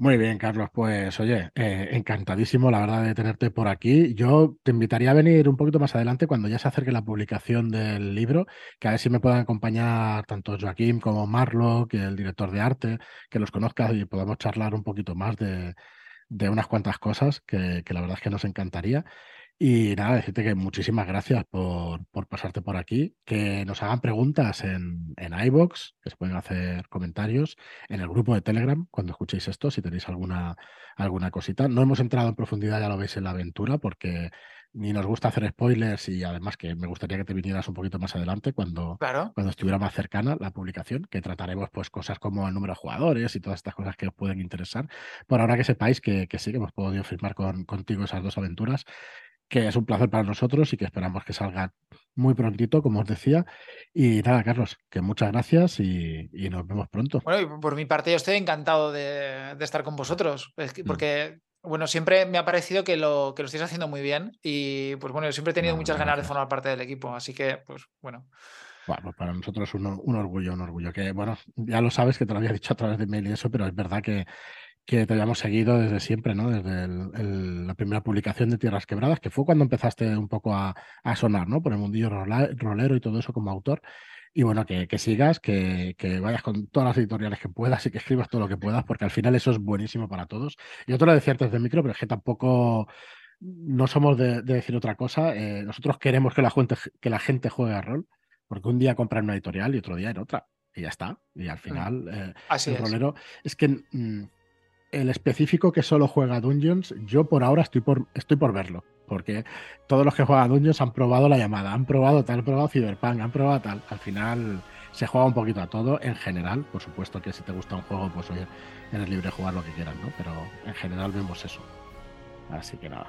Muy bien, Carlos. Pues oye, eh, encantadísimo, la verdad, de tenerte por aquí. Yo te invitaría a venir un poquito más adelante cuando ya se acerque la publicación del libro, que a ver si me puedan acompañar tanto Joaquín como Marlo, que el director de arte, que los conozcas y podamos charlar un poquito más de, unas cuantas cosas que, que la verdad es que nos encantaría. Y nada, decirte que muchísimas gracias por, por, pasarte por aquí, que nos hagan preguntas en, en iBox, que se pueden hacer comentarios, en el grupo de Telegram, cuando escuchéis esto, si tenéis alguna, alguna cosita. No hemos entrado en profundidad, ya lo veis en la aventura, porque ni nos gusta hacer spoilers y además que me gustaría que te vinieras un poquito más adelante cuando, cuando estuviera más cercana la publicación, que trataremos pues cosas como el número de jugadores y todas estas cosas que os pueden interesar. Por ahora que sepáis que, que sí, que hemos podido firmar con, contigo esas dos aventuras que es un placer para nosotros y que esperamos que salga muy prontito, como os decía. Y nada, Carlos, que muchas gracias y, nos vemos pronto. Bueno, por mi parte yo estoy encantado de, estar con vosotros, mm. porque, bueno, siempre me ha parecido que lo, que lo estáis haciendo muy bien y, pues bueno, yo siempre he tenido muchas ganas de formar parte del equipo, así que, pues bueno. Bueno, para nosotros un, un orgullo, un orgullo. Que bueno, ya lo sabes que te lo había dicho a través de mail y eso, pero es verdad que que te hayamos seguido desde siempre, ¿no? Desde la primera publicación de Tierras Quebradas, que fue cuando empezaste un poco a, sonar, ¿no? Por el mundillo rolero y todo eso como autor. Y bueno, que, sigas, que, vayas con todas las editoriales que puedas y que escribas todo lo que puedas, porque al final eso es buenísimo para todos. Yo te lo decía antes de micro, pero es que tampoco no somos de, decir otra cosa. Eh, nosotros queremos que la, gente, que la gente juegue a rol, porque un día compran una editorial y otro día en otra. Y ya está. Y al mm. final, eh, el rolero es que mm, el específico que solo juega Dungeons, yo por ahora estoy por, estoy por verlo. Porque todos los que juegan Dungeons han probado la llamada, han probado tal, han probado Cyberpunk, han probado tal. Al final se juega un poquito a todo en general. Por supuesto que si te gusta un juego, pues oye, eres libre de jugar lo que quieras, ¿no? Pero en general vemos eso. Así que nada.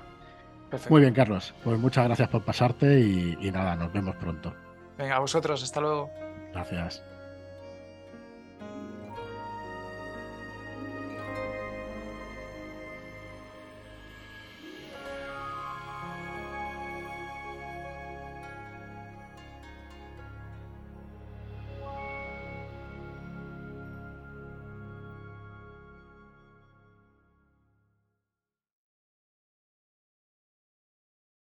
Muy bien, Carlos. Pues muchas gracias por pasarte y, y nada, nos vemos pronto. Venga, a vosotros, hasta luego. Gracias.